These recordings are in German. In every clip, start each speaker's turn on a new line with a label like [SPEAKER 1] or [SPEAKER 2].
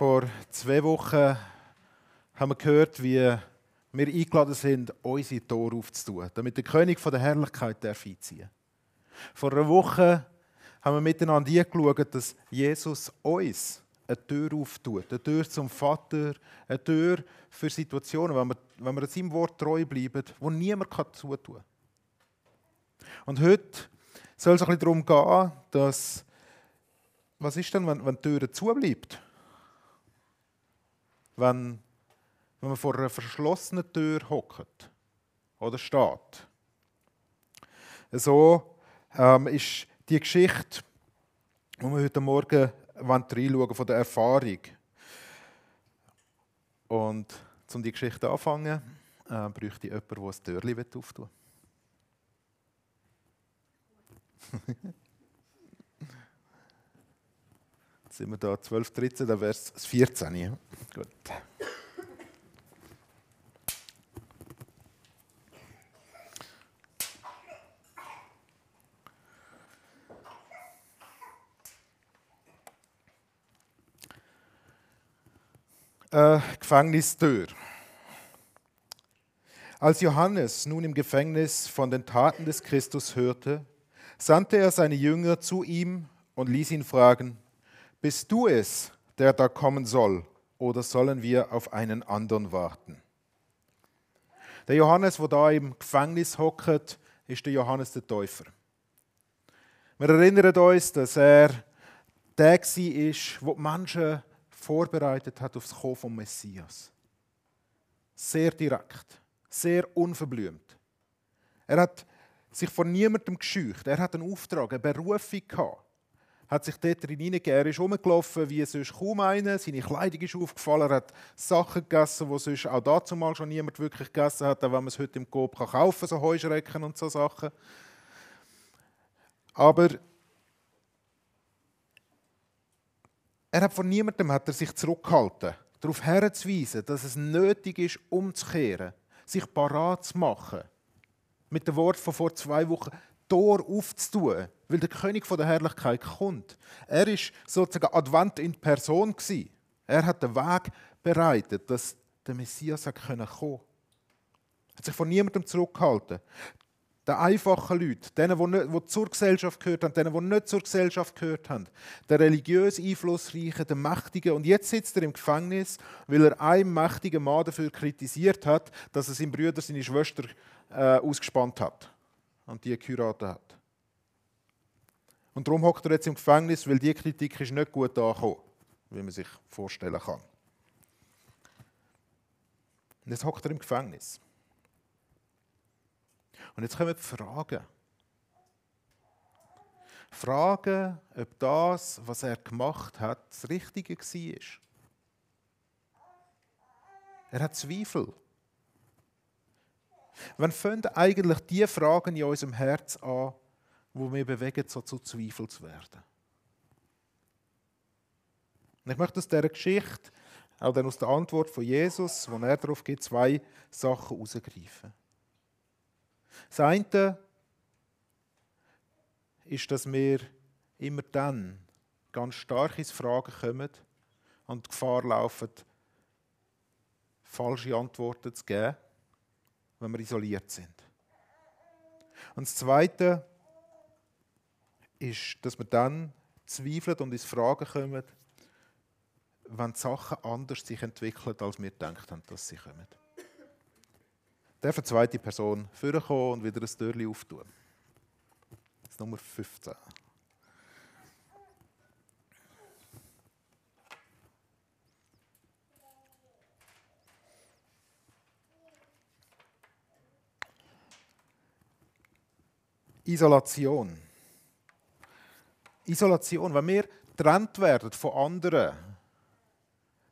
[SPEAKER 1] Vor zwei Wochen haben wir gehört, wie wir eingeladen sind, unsere Tore aufzutun, damit der König von der Herrlichkeit darf. Vor einer Woche haben wir miteinander angeschaut, dass Jesus uns eine Tür auftut. Eine Tür zum Vater, eine Tür für Situationen, wenn wir, wenn wir seinem Wort treu bleiben, wo niemand zutun kann. Und heute soll es ein bisschen darum gehen, dass, was ist denn, wenn, wenn die Tür zubleibt? Wenn, wenn man vor einer verschlossenen Tür hockt oder steht. So ähm, ist die Geschichte, wo wir heute Morgen reinschauen von der Erfahrung. Und um die Geschichte anzufangen, äh, bräuchte ich jemanden, der ein Türchen auftun will. Jetzt sind wir da 12, 13, dann wäre es das 14. Ja? Gut. Äh, Gefängnistür. Als Johannes nun im Gefängnis von den Taten des Christus hörte, sandte er seine Jünger zu ihm und ließ ihn fragen, bist du es, der da kommen soll, oder sollen wir auf einen anderen warten? Der Johannes, wo da im Gefängnis hockt, ist der Johannes der Täufer. Wir erinnern uns, dass er der war, wo die Menschen vorbereitet hat auf das Kommen vom Messias. Sehr direkt, sehr unverblümt. Er hat sich von niemandem gescheucht. Er hat einen Auftrag, eine Berufung gehabt hat sich dort hineingegeben. Er ist rumgelaufen wie sonst kaum einer. Seine Kleidung ist aufgefallen. Er hat Sachen gegessen, die sonst auch dazu mal schon niemand wirklich gegessen hat, auch wenn man es heute im Coop kaufen kann, so Heuschrecken und so Sachen. Aber er hat von niemandem hat er sich zurückgehalten, darauf herzuweisen, dass es nötig ist, umzukehren, sich parat zu machen. Mit dem Wort von vor zwei Wochen, Tor aufzutun, weil der König von der Herrlichkeit kommt. Er ist sozusagen Advent in Person gewesen. Er hat den Weg bereitet, dass der Messias kommen konnte. Er hat sich von niemandem zurückgehalten. Den einfachen Leuten, denen, die, nicht, die zur Gesellschaft gehört haben, denen, die nicht zur Gesellschaft gehört haben, der religiös Einflussreichen, der Mächtigen. Und jetzt sitzt er im Gefängnis, weil er einen mächtigen Mann dafür kritisiert hat, dass er seinen Brüder, seine Schwester äh, ausgespannt hat und die geheiratet hat. Und darum hockt er jetzt im Gefängnis, weil die Kritik ist nicht gut angekommen, wie man sich vorstellen kann. Und jetzt hockt er im Gefängnis. Und jetzt kommen die Fragen. Fragen, ob das, was er gemacht hat, das Richtige war. Er hat Zweifel. Wann fangen eigentlich die Fragen in unserem Herz an, wo wir bewegen, so zu Zweifel zu werden? Und ich möchte aus dieser Geschichte, auch dann aus der Antwort von Jesus, wo er darauf gibt, zwei Sachen herausgreifen. Das eine ist, dass wir immer dann ganz stark ins Fragen kommen und die Gefahr laufen, falsche Antworten zu geben wenn wir isoliert sind. Und das Zweite ist, dass wir dann zweifeln und ins Fragen kommen, wenn die Sachen anders sich entwickeln, als wir gedacht haben, dass sie kommen. Darf eine zweite Person vorkommen und wieder ein Türchen auftun. Das ist Nummer 15. Isolation. Isolation, wenn wir getrennt werden von anderen,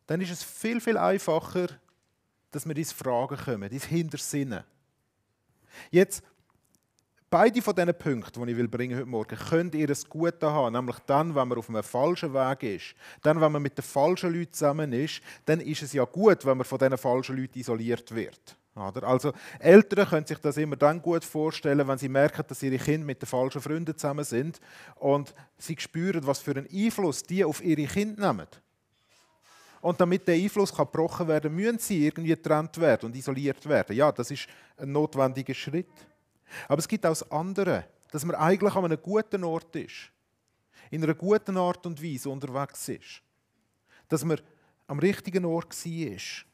[SPEAKER 1] dann ist es viel, viel einfacher, dass wir ins Fragen kommen, ins Hintersinnen. Jetzt, beide von diesen Punkten, die ich will bringen heute Morgen, könnt ihr es gut haben, nämlich dann, wenn man auf einem falschen Weg ist, dann, wenn man mit den falschen Leuten zusammen ist, dann ist es ja gut, wenn man von diesen falschen Leuten isoliert wird. Also Eltern können sich das immer dann gut vorstellen, wenn sie merken, dass ihre Kinder mit den falschen Freunden zusammen sind und sie spüren, was für einen Einfluss die auf ihre Kinder nehmen. Und damit der Einfluss kann gebrochen werden müssen sie irgendwie getrennt werden und isoliert werden. Ja, das ist ein notwendiger Schritt. Aber es gibt auch das andere, dass man eigentlich an einem guten Ort ist. In einer guten Art und Weise unterwegs ist. Dass man am richtigen Ort war.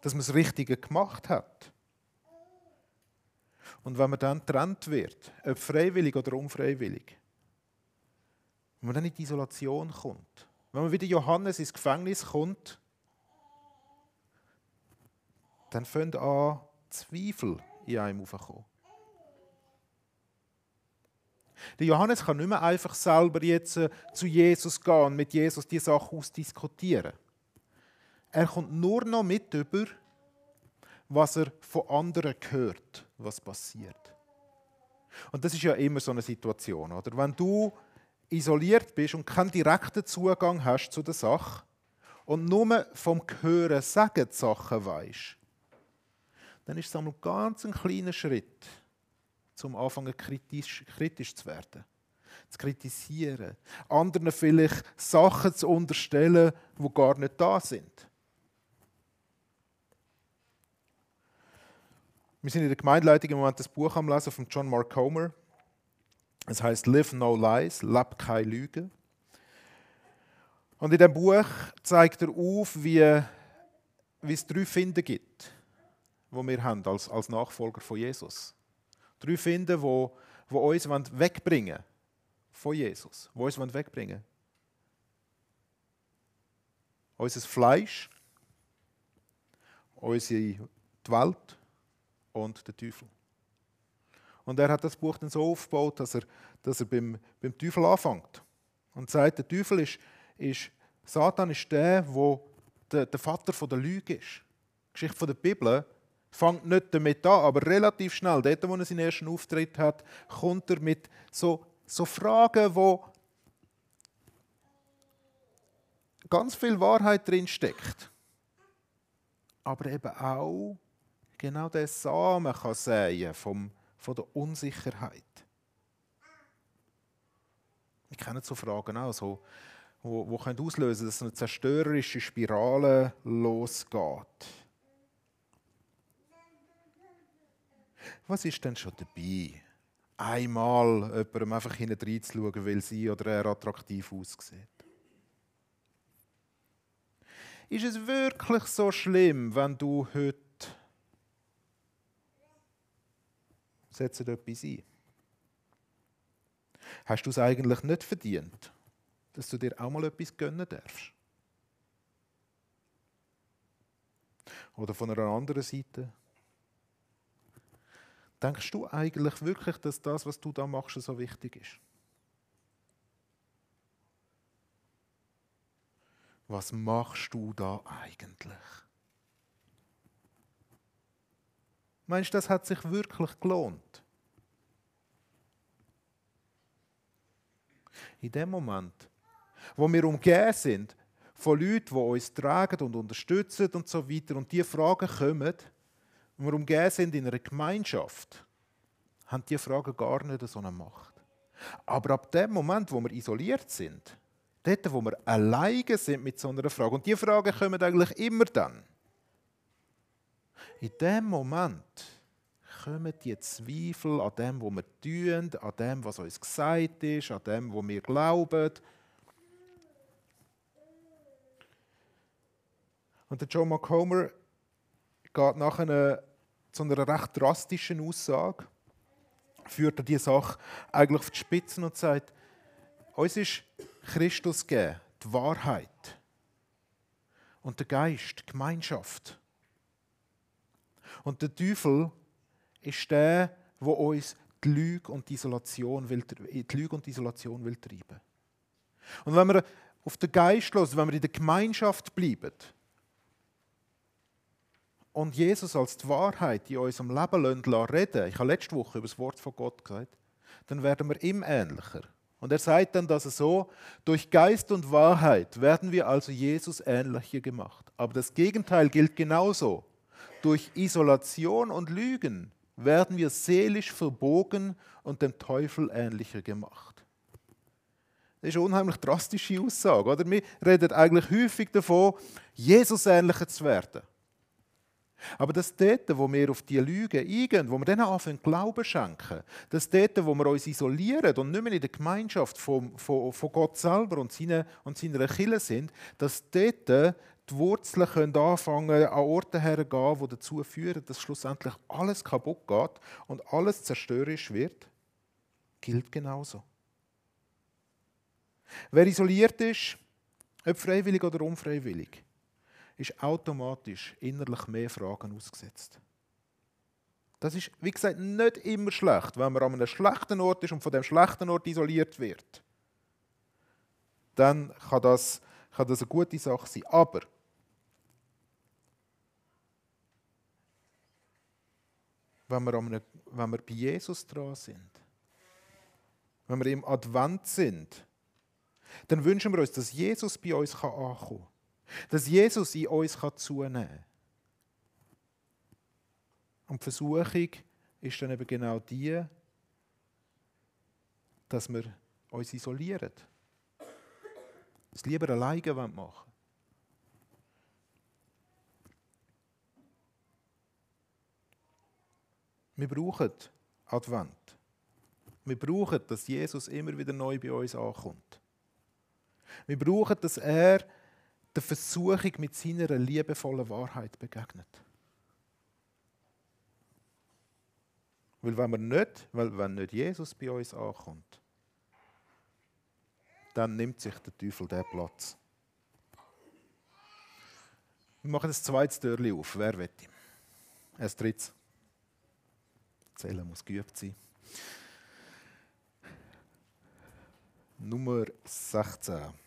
[SPEAKER 1] Dass man das Richtige gemacht hat. Und wenn man dann getrennt wird, ob freiwillig oder unfreiwillig, wenn man dann in die Isolation kommt, wenn man wieder Johannes ins Gefängnis kommt, dann fängt an, Zweifel in einem aufzukommen. Der Johannes kann nicht mehr einfach selber jetzt äh, zu Jesus gehen und mit Jesus die Sache ausdiskutieren. Er kommt nur noch mit über, was er von anderen hört, was passiert. Und das ist ja immer so eine Situation, oder? Wenn du isoliert bist und keinen direkten Zugang hast zu der Sache und nur vom Hören sagen die Sachen weißt, dann ist es einmal ganz ein kleiner Schritt, zum Anfangen kritisch, kritisch zu werden, zu kritisieren, anderen vielleicht Sachen zu unterstellen, die gar nicht da sind. Wir sind in der Gemeindeleitung im Moment das Buch am Lesen von John Mark Comer. Es heißt Live No Lies, leb keine Lüge. Und in dem Buch zeigt er auf, wie, wie es drei Finden gibt, wo wir haben als, als Nachfolger von Jesus. Drei Finden, wo, wo uns wegbringen von Jesus, wo uns wegbringen Unser Fleisch, unsere Welt und der Teufel. Und er hat das Buch dann so aufgebaut, dass er, dass er beim, beim Teufel anfängt. Und sagt, der Teufel ist, ist Satan ist der, der der, der Vater von der Lüge ist. Die Geschichte von der Bibel fängt nicht damit an, aber relativ schnell, dort, wo er seinen ersten Auftritt hat, kommt er mit so, so Fragen, wo ganz viel Wahrheit drin steckt. Aber eben auch genau der Samen kann säen vom, von der Unsicherheit. Wir kennen so Fragen auch, so, wo, wo können auslösen, dass eine zerstörerische Spirale losgeht. Was ist denn schon dabei? Einmal jemandem einfach hinein zu schauen, weil sie oder er attraktiv aussieht. Ist es wirklich so schlimm, wenn du heute setzen etwas ein. Hast du es eigentlich nicht verdient, dass du dir auch mal etwas gönnen darfst? Oder von einer anderen Seite? Denkst du eigentlich wirklich, dass das, was du da machst, so wichtig ist? Was machst du da eigentlich? Meinst du, das hat sich wirklich gelohnt? In dem Moment, wo wir umgeben sind von Leuten, die uns tragen und unterstützen und so weiter, und die Fragen kommen, wo wir umgeben sind in einer Gemeinschaft, haben diese Fragen gar nicht so eine Macht. Aber ab dem Moment, wo wir isoliert sind, dort, wo wir alleine sind mit so einer Frage, und die Fragen kommen eigentlich immer dann, in dem Moment kommen die Zweifel an dem, was wir tun, an dem, was uns gesagt ist, an dem, was wir glauben. Und der Joe McComer geht nachher zu einer recht drastischen Aussage, führt er die Sache eigentlich auf die Spitzen und sagt, uns ist Christus gegeben, die Wahrheit und der Geist, die Gemeinschaft. Und der Teufel ist der, der uns die Lüge und die Isolation will, die Lüge und Isolation will treiben. Und wenn wir auf den Geist los, wenn wir in der Gemeinschaft bleiben und Jesus als die Wahrheit in unserem Leben lassen, reden, ich habe letzte Woche über das Wort von Gott gesagt, dann werden wir ihm ähnlicher. Und er sagt dann, dass es so, durch Geist und Wahrheit werden wir also Jesus ähnlicher gemacht. Aber das Gegenteil gilt genauso. Durch Isolation und Lügen werden wir seelisch verbogen und dem Teufel ähnlicher gemacht. Das ist eine unheimlich drastische Aussage. Oder? Wir reden eigentlich häufig davon, Jesus ähnlicher zu werden. Aber das dort, wo wir auf die Lügen eingehen, wo wir denen anfangen Glauben schenken, das dort, wo wir uns isolieren und nicht mehr in der Gemeinschaft von, von, von Gott selber und seiner, und seiner Kirche sind, dass dort die Wurzeln können anfangen an Orte hergehen, die dazu führen, dass schlussendlich alles kaputt geht und alles zerstörerisch wird, gilt genauso. Wer isoliert ist, ob freiwillig oder unfreiwillig, ist automatisch innerlich mehr Fragen ausgesetzt. Das ist, wie gesagt, nicht immer schlecht, wenn man an einem schlechten Ort ist und von dem schlechten Ort isoliert wird. Dann kann das, kann das eine gute Sache sein. Aber wenn wir, einem, wenn wir bei Jesus dran sind, wenn wir im Advent sind, dann wünschen wir uns, dass Jesus bei uns ankommen kann. Dass Jesus in uns zunehmen kann. Und die Versuchung ist dann eben genau die, dass wir uns isolieren. Es lieber alleine machen Wir brauchen Advent. Wir brauchen, dass Jesus immer wieder neu bei uns ankommt. Wir brauchen, dass er der Versuchung mit seiner liebevollen Wahrheit begegnet. Weil wenn, wir nicht, weil wenn nicht Jesus bei uns ankommt, dann nimmt sich der Teufel den Platz. Wir machen das zweite Türchen auf. Wer will? Ein drittes. Zählen muss geübt sein. Nummer 16.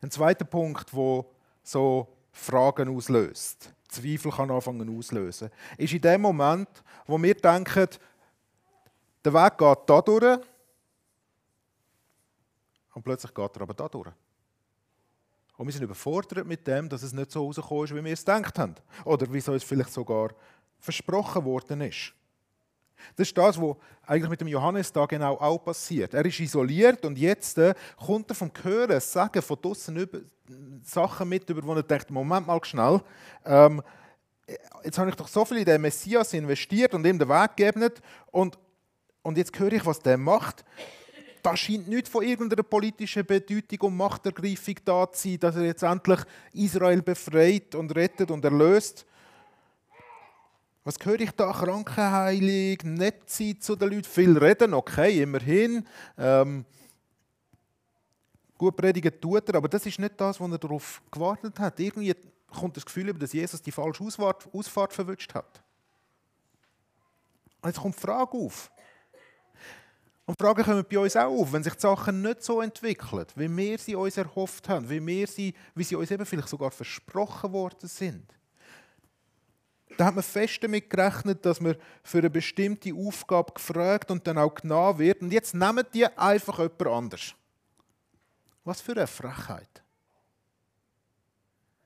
[SPEAKER 1] Ein zweiter Punkt, wo so Fragen auslöst, Zweifel kann anfangen auslösen, ist in dem Moment, wo wir denken, der Weg geht da durch und plötzlich geht er aber da durch. Und wir sind überfordert mit dem, dass es nicht so rausgekommen ist, wie wir es gedacht haben. Oder wie es uns vielleicht sogar versprochen worden ist. Das ist das, was eigentlich mit dem Johannes da genau auch passiert. Er ist isoliert und jetzt äh, kommt er vom Hören, Sagen von draußen Sachen mit, über die er denkt, Moment mal schnell, ähm, jetzt habe ich doch so viel in den Messias investiert und ihm den Weg gegeben und, und jetzt höre ich, was der macht da scheint nicht von irgendeiner politischen Bedeutung und Machtergreifung da zu sein, dass er jetzt endlich Israel befreit und rettet und erlöst. Was höre ich da? Krankenheilung, nett sein zu den Leuten, viel reden, okay, immerhin. Ähm, gut predigen tut er, aber das ist nicht das, was er darauf gewartet hat. Irgendwie kommt das Gefühl, dass Jesus die falsche Ausfahrt, Ausfahrt verwünscht hat. Und jetzt kommt die Frage auf. Und Fragen kommen bei uns auch auf, wenn sich die Sachen nicht so entwickeln, wie wir sie uns erhofft haben, wie, wir sie, wie sie uns eben vielleicht sogar versprochen worden sind. Da hat man fest damit gerechnet, dass man für eine bestimmte Aufgabe gefragt und dann auch genommen wird. Und jetzt nehmen die einfach jemand anders. Was für eine Frechheit.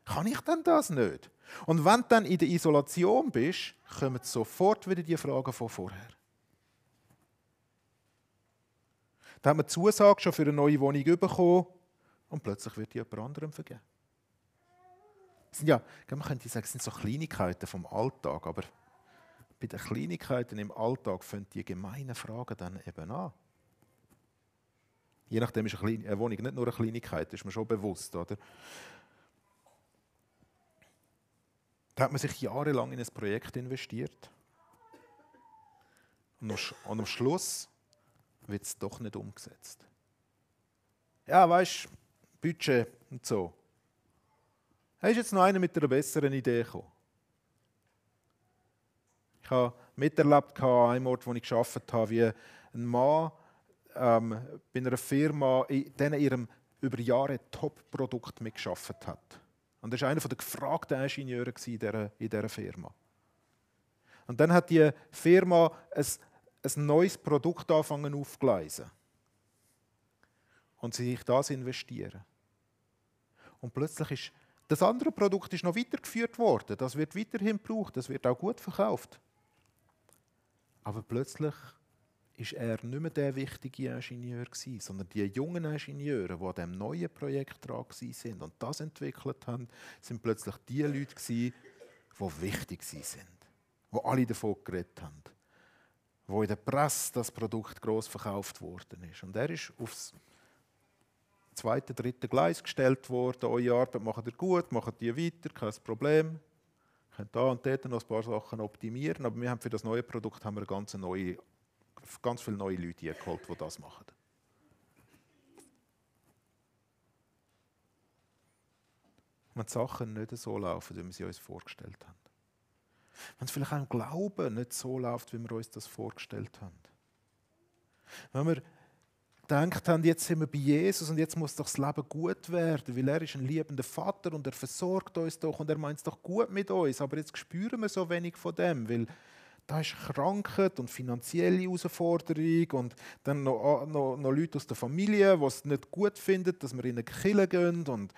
[SPEAKER 1] Kann ich denn das nicht? Und wenn du dann in der Isolation bist, kommen sofort wieder die Fragen von vorher. Da hat man Zusage schon für eine neue Wohnung bekommen und plötzlich wird die jemand anderem vergeben. Das sind ja, man könnte sagen, das sind so Kleinigkeiten vom Alltag, aber bei den Kleinigkeiten im Alltag fangen die gemeinen Fragen dann eben an. Je nachdem ist eine, Wohnung nicht nur eine Kleinigkeit, ist man schon bewusst, oder? Da hat man sich jahrelang in ein Projekt investiert. Und am Schluss wird es doch nicht umgesetzt. Ja, weißt Budget und so. Hast jetzt noch einer mit einer besseren Idee gekommen? Ich habe miterlebt an einem Ort, wo ich gearbeitet habe, wie ein Mann ähm, bei einer Firma in ihrem über Jahre Top-Produkt mitgearbeitet hat. Und das war einer der gefragten Ingenieure in dieser, in dieser Firma. Und dann hat die Firma ein ein neues Produkt anfangen aufgleisen und sie sich das investieren. Und plötzlich ist das andere Produkt ist noch weitergeführt worden. Das wird weiterhin gebraucht, das wird auch gut verkauft. Aber plötzlich ist er nicht mehr der wichtige Ingenieur gewesen, sondern die jungen Ingenieure, die an diesem neuen Projekt dran sind und das entwickelt haben, sind plötzlich die Leute gewesen, die wichtig sind, die alle davon geredet haben, wo in der Presse das Produkt groß verkauft worden ist. Und er ist aufs zweite, dritte Gleis gestellt worden. Eure Arbeit macht ihr gut, macht die weiter, kein Problem. Ihr könnt da und dort noch ein paar Sachen optimieren, aber wir haben für das neue Produkt haben wir ganz, neue, ganz viele neue Leute geholt, die das machen. Wenn die Sachen nicht so laufen, wie wir sie uns vorgestellt haben. Wenn es vielleicht auch im Glauben nicht so läuft, wie wir uns das vorgestellt haben. Wenn wir gedacht haben, jetzt sind wir bei Jesus und jetzt muss doch das Leben gut werden, weil er ist ein liebender Vater und er versorgt uns doch und er meint es doch gut mit uns, aber jetzt spüren wir so wenig von dem, weil da ist Krankheit und finanzielle Herausforderung und dann noch, noch, noch Leute aus der Familie, die es nicht gut finden, dass wir in eine Kille gehen und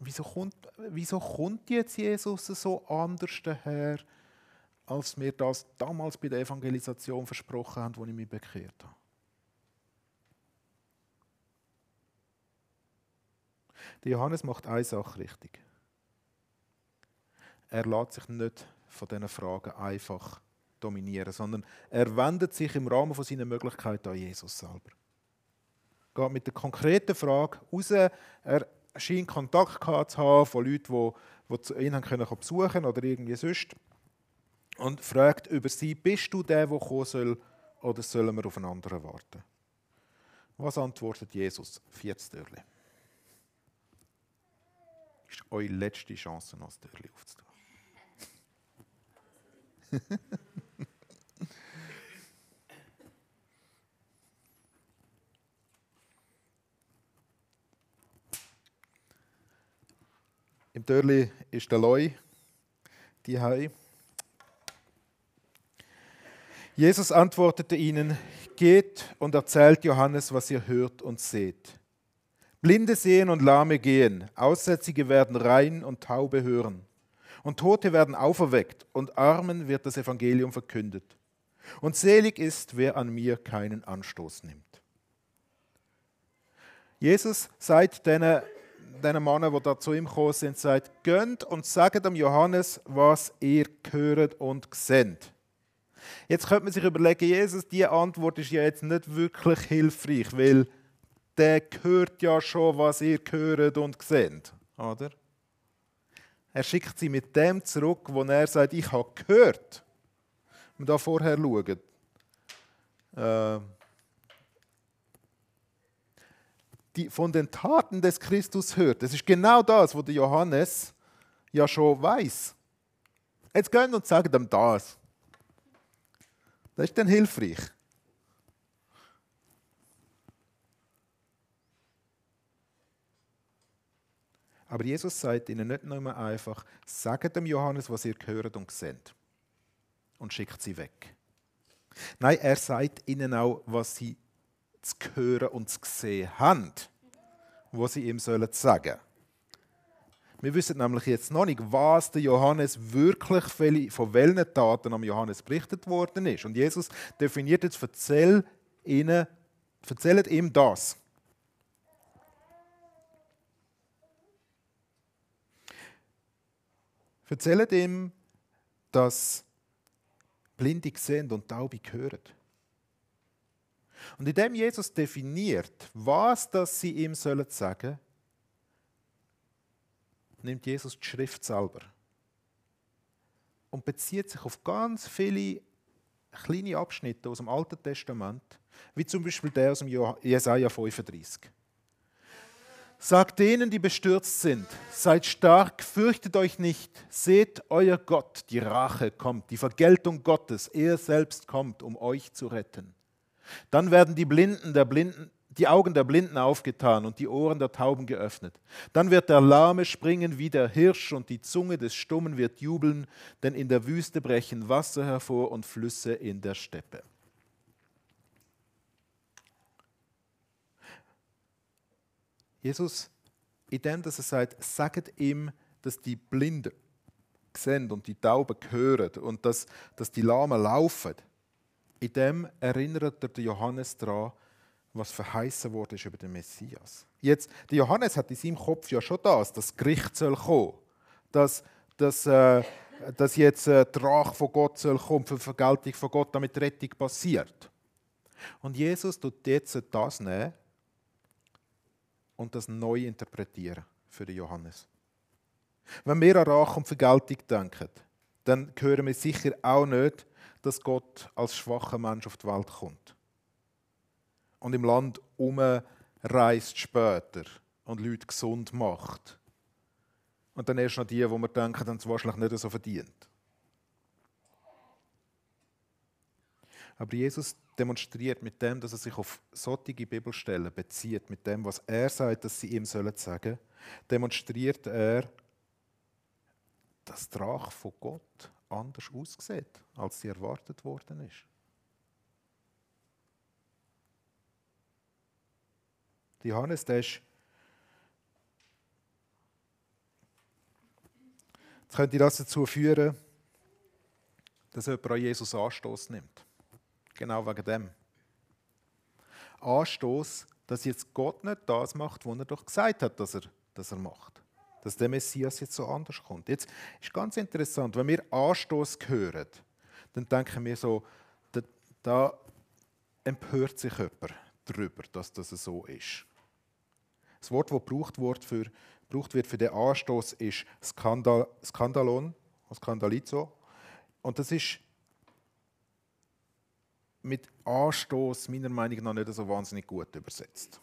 [SPEAKER 1] wieso kommt, wieso kommt jetzt Jesus so anders daher, als mir das damals bei der Evangelisation versprochen haben, wo ich mich bekehrt habe? Der Johannes macht eine Sache richtig. Er lässt sich nicht von diesen Fragen einfach dominieren, sondern er wendet sich im Rahmen von seiner Möglichkeiten an Jesus selber. Geht mit der konkreten Frage raus. Er scheint Kontakt zu haben von Leuten, die, ihn können besuchen oder irgendwie sonst. Und fragt über sie, bist du der, der kommen soll, oder sollen wir auf einen anderen warten? Was antwortet Jesus? Viertes Türchen ist eure letzte Chance, noch das Türchen aufzutun. Im Türli ist der Loi, die Hai. Jesus antwortete ihnen: Geht und erzählt Johannes, was ihr hört und seht. Blinde sehen und Lahme gehen, Aussätzige werden rein und Taube hören. Und Tote werden auferweckt und Armen wird das Evangelium verkündet. Und selig ist, wer an mir keinen Anstoß nimmt. Jesus sagt diesen, diesen Männern, die da zu ihm gekommen sind, sagt, gönnt und sagt dem Johannes, was ihr hört und seht. Jetzt könnte man sich überlegen, Jesus, die Antwort ist ja jetzt nicht wirklich hilfreich, weil der hört ja schon, was ihr hört und seht. Oder? Er schickt sie mit dem zurück, wo er sagt, ich habe gehört. Wenn da vorher schauen. Äh, die von den Taten des Christus hört. Das ist genau das, was der Johannes ja schon weiß. Jetzt gehen und sagen ihm das. Das ist dann hilfreich. Aber Jesus sagt ihnen nicht nur einfach, sagt dem Johannes, was ihr gehört und seht. Und schickt sie weg. Nein, er sagt ihnen auch, was sie zu hören und zu sehen haben, was sie ihm sollen sagen. Wir wissen nämlich jetzt noch nicht, was der Johannes wirklich von welchen Taten am Johannes berichtet worden ist. Und Jesus definiert jetzt, erzähl ihnen, erzählt ihm das. Erzählt ihm, dass Blinde sehen und Taube hören. Und indem Jesus definiert, was das sie ihm sollen sagen, nimmt Jesus die Schrift selber und bezieht sich auf ganz viele kleine Abschnitte aus dem Alten Testament, wie zum Beispiel der aus dem Jesaja 35. Sagt denen, die bestürzt sind, seid stark, fürchtet euch nicht, seht euer Gott, die Rache kommt, die Vergeltung Gottes, er selbst kommt, um euch zu retten. Dann werden die Blinden der Blinden, die Augen der Blinden aufgetan und die Ohren der Tauben geöffnet. Dann wird der Lahme springen wie der Hirsch und die Zunge des Stummen wird jubeln, denn in der Wüste brechen Wasser hervor und Flüsse in der Steppe. Jesus, in dem, dass er sagt, sagt ihm, dass die Blinden sehen und die Tauben hören und dass, dass die Lahmen laufen, in dem erinnert der Johannes daran, was verheißen wurde über den Messias. Jetzt, der Johannes hat in seinem Kopf ja schon das, dass das Gericht soll kommen, dass, dass, äh, dass jetzt äh, die Rache von Gott soll kommen, für Vergeltung von Gott, damit die Rettung passiert. Und Jesus tut jetzt das nehmen und das neu interpretieren für den Johannes. Wenn wir an Rache und Vergeltung denken, dann hören wir sicher auch nicht, dass Gott als schwacher Mensch auf die Welt kommt. Und im Land umreist später und Leute gesund macht. Und dann erst noch die, wo wir denken, es wahrscheinlich nicht so verdient. Aber Jesus demonstriert mit dem, dass er sich auf solche Bibelstellen bezieht, mit dem, was er sagt, dass sie ihm sollen sagen, demonstriert er, dass die Rache von Gott anders aussieht, als sie erwartet worden ist. Johannes, der ist Jetzt könnte das dazu führen, dass jemand an Jesus Anstoß nimmt. Genau wegen dem. Anstoß, dass jetzt Gott nicht das macht, was er doch gesagt hat, dass er, dass er macht dass der Messias jetzt so anders kommt. Jetzt ist ganz interessant, wenn wir Anstoß hören, dann denken wir so, da, da empört sich jemand darüber, dass das so ist. Das Wort, das gebraucht wird für, gebraucht wird für den Anstoß, ist Skandal, Skandalon, Skandalizo. Und das ist mit Anstoß meiner Meinung nach nicht so wahnsinnig gut übersetzt.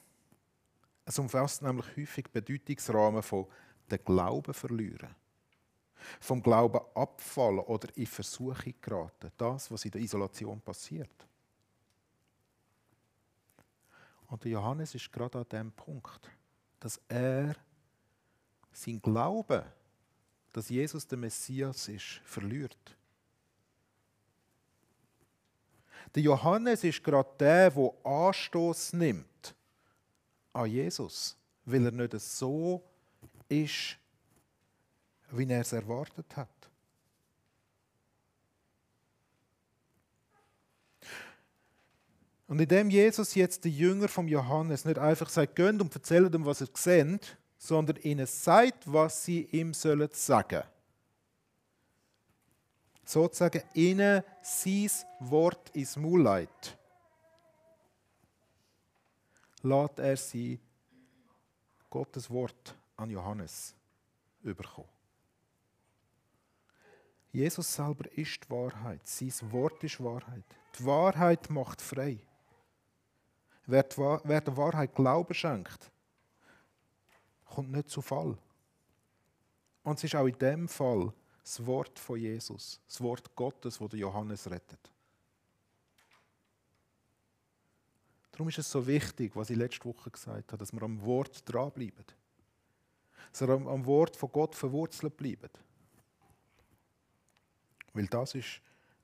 [SPEAKER 1] Es umfasst nämlich häufig Bedeutungsrahmen von den Glauben verlieren. Vom Glauben abfallen oder in Versuchung geraten. Das, was in der Isolation passiert. Und Johannes ist gerade an dem Punkt, dass er sein Glauben, dass Jesus der Messias ist, verliert. Der Johannes ist gerade der, der Anstoß nimmt an Jesus, weil er nicht so ist, wie er es erwartet hat. Und indem Jesus jetzt die Jünger vom Johannes nicht einfach sagt, gönnt und erzählt ihm, was er seht, sondern ihnen sagt, was sie ihm sollen sagen. Sozusagen ihnen sein Wort ins Maul leitet. Lässt er sie Gottes Wort an Johannes überkommen. Jesus selber ist die Wahrheit. Sein Wort ist Wahrheit. Die Wahrheit macht frei. Wer, der Wahrheit Glauben schenkt, kommt nicht zu Fall. Und es ist auch in dem Fall das Wort von Jesus, das Wort Gottes, das Johannes rettet. Darum ist es so wichtig, was ich letzte Woche gesagt habe, dass wir am Wort dranbleiben sondern am Wort von Gott verwurzelt bleiben. Weil das ist,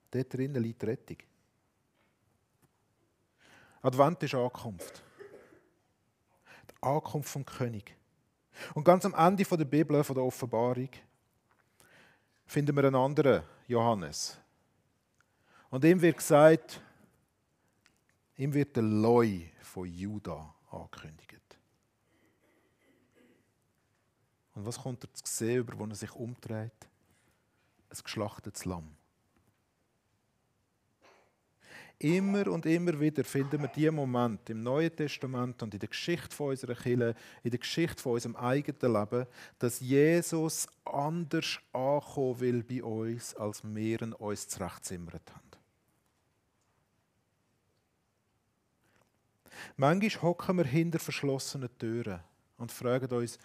[SPEAKER 1] dort drinnen liegt Rettung. Advent ist Ankunft. Die Ankunft vom König. Und ganz am Ende der Bibel, von der Offenbarung, finden wir einen anderen Johannes. Und ihm wird gesagt, ihm wird der Leu von Juda angekündigt. Und was kommt er zu sehen, über wo er sich umdreht? Ein geschlachtetes Lamm. Immer und immer wieder finden wir diesen Moment im Neuen Testament und in der Geschichte von unserer Kirche, in der Geschichte von unserem eigenen Leben, dass Jesus anders ankommen will bei uns, als wir uns zurechtzimmert haben. Manchmal hocken wir hinter verschlossenen Türen und fragen uns,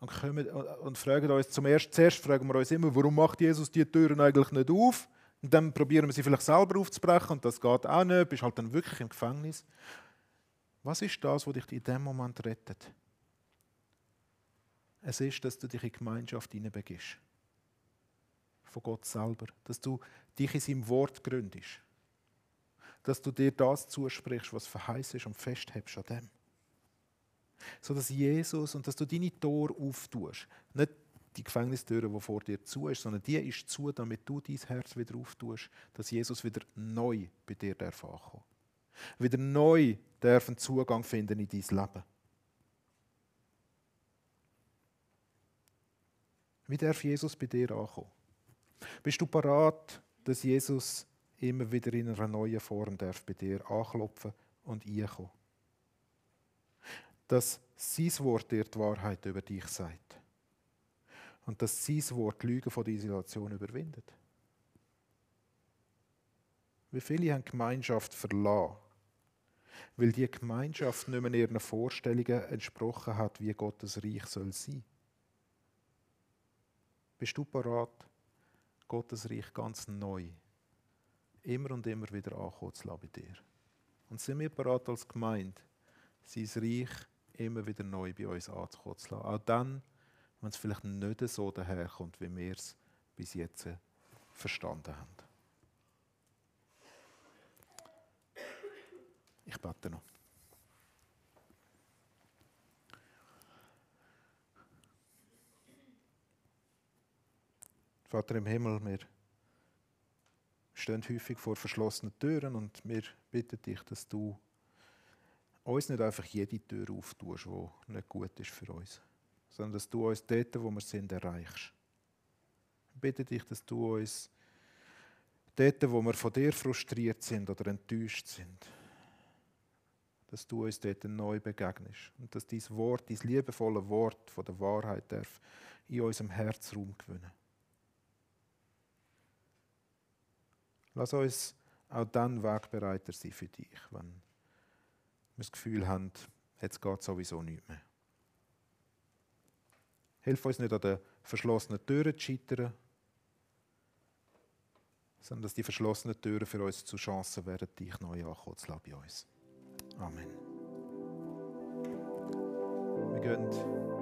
[SPEAKER 1] und, kommen, und fragen uns zum ersten, zuerst fragen wir uns immer, warum macht Jesus die Türen eigentlich nicht auf? Und dann probieren wir sie vielleicht selber aufzubrechen und das geht auch nicht, bist halt dann wirklich im Gefängnis. Was ist das, was dich in dem Moment rettet? Es ist, dass du dich in Gemeinschaft hineinbegibst. Von Gott selber. Dass du dich in seinem Wort gründest. Dass du dir das zusprichst, was verheißt ist und festhebst an dem so dass Jesus und dass du deine Tore auftust. Nicht die Gefängnistür, die vor dir zu ist, sondern die ist zu, damit du dein Herz wieder auftust, dass Jesus wieder neu bei dir darf ankommen. Wieder neu einen Zugang finden in dein Leben. Wie darf Jesus bei dir ankommen? Bist du parat, dass Jesus immer wieder in einer neuen Form darf bei dir anklopfen und einkommen? Dass sein Wort dir die Wahrheit über dich sagt. Und dass sein Wort die Lügen von der Isolation überwindet. Wie viele haben Gemeinschaft verlassen, weil die Gemeinschaft nicht mehr ihren Vorstellungen entsprochen hat, wie Gottes Reich soll sein. Bist du parat, Gottes Reich ganz neu, immer und immer wieder ankommen zu lassen bei dir? Und sind wir parat als Gemeinde, sein Reich immer wieder neu bei uns anzukommen zu lassen? Auch dann, wenn es vielleicht nicht so daherkommt, wie wir es bis jetzt verstanden haben. Ich bete noch. Vater im Himmel, wir stehen häufig vor verschlossenen Türen und wir bitten dich, dass du uns nicht einfach jede Tür auftust, die nicht gut ist für uns, sondern dass du uns dort, wo wir sind, erreichst. Ich bitte dich, dass du uns dort, wo wir von dir frustriert sind oder enttäuscht sind, dass du uns dort neu begegnest und dass dein Wort, dein liebevolle Wort von der Wahrheit darf in unserem Herzraum gewinnen. Lass uns auch dann wegbereiter sein für dich, wenn wir das Gefühl haben, jetzt geht sowieso nichts mehr. Hilf uns nicht an den verschlossenen Türen zu scheitern, sondern dass die verschlossenen Türen für uns zu Chancen werden, dich neu ankommen zu lassen bei uns. Amen. Wir gehen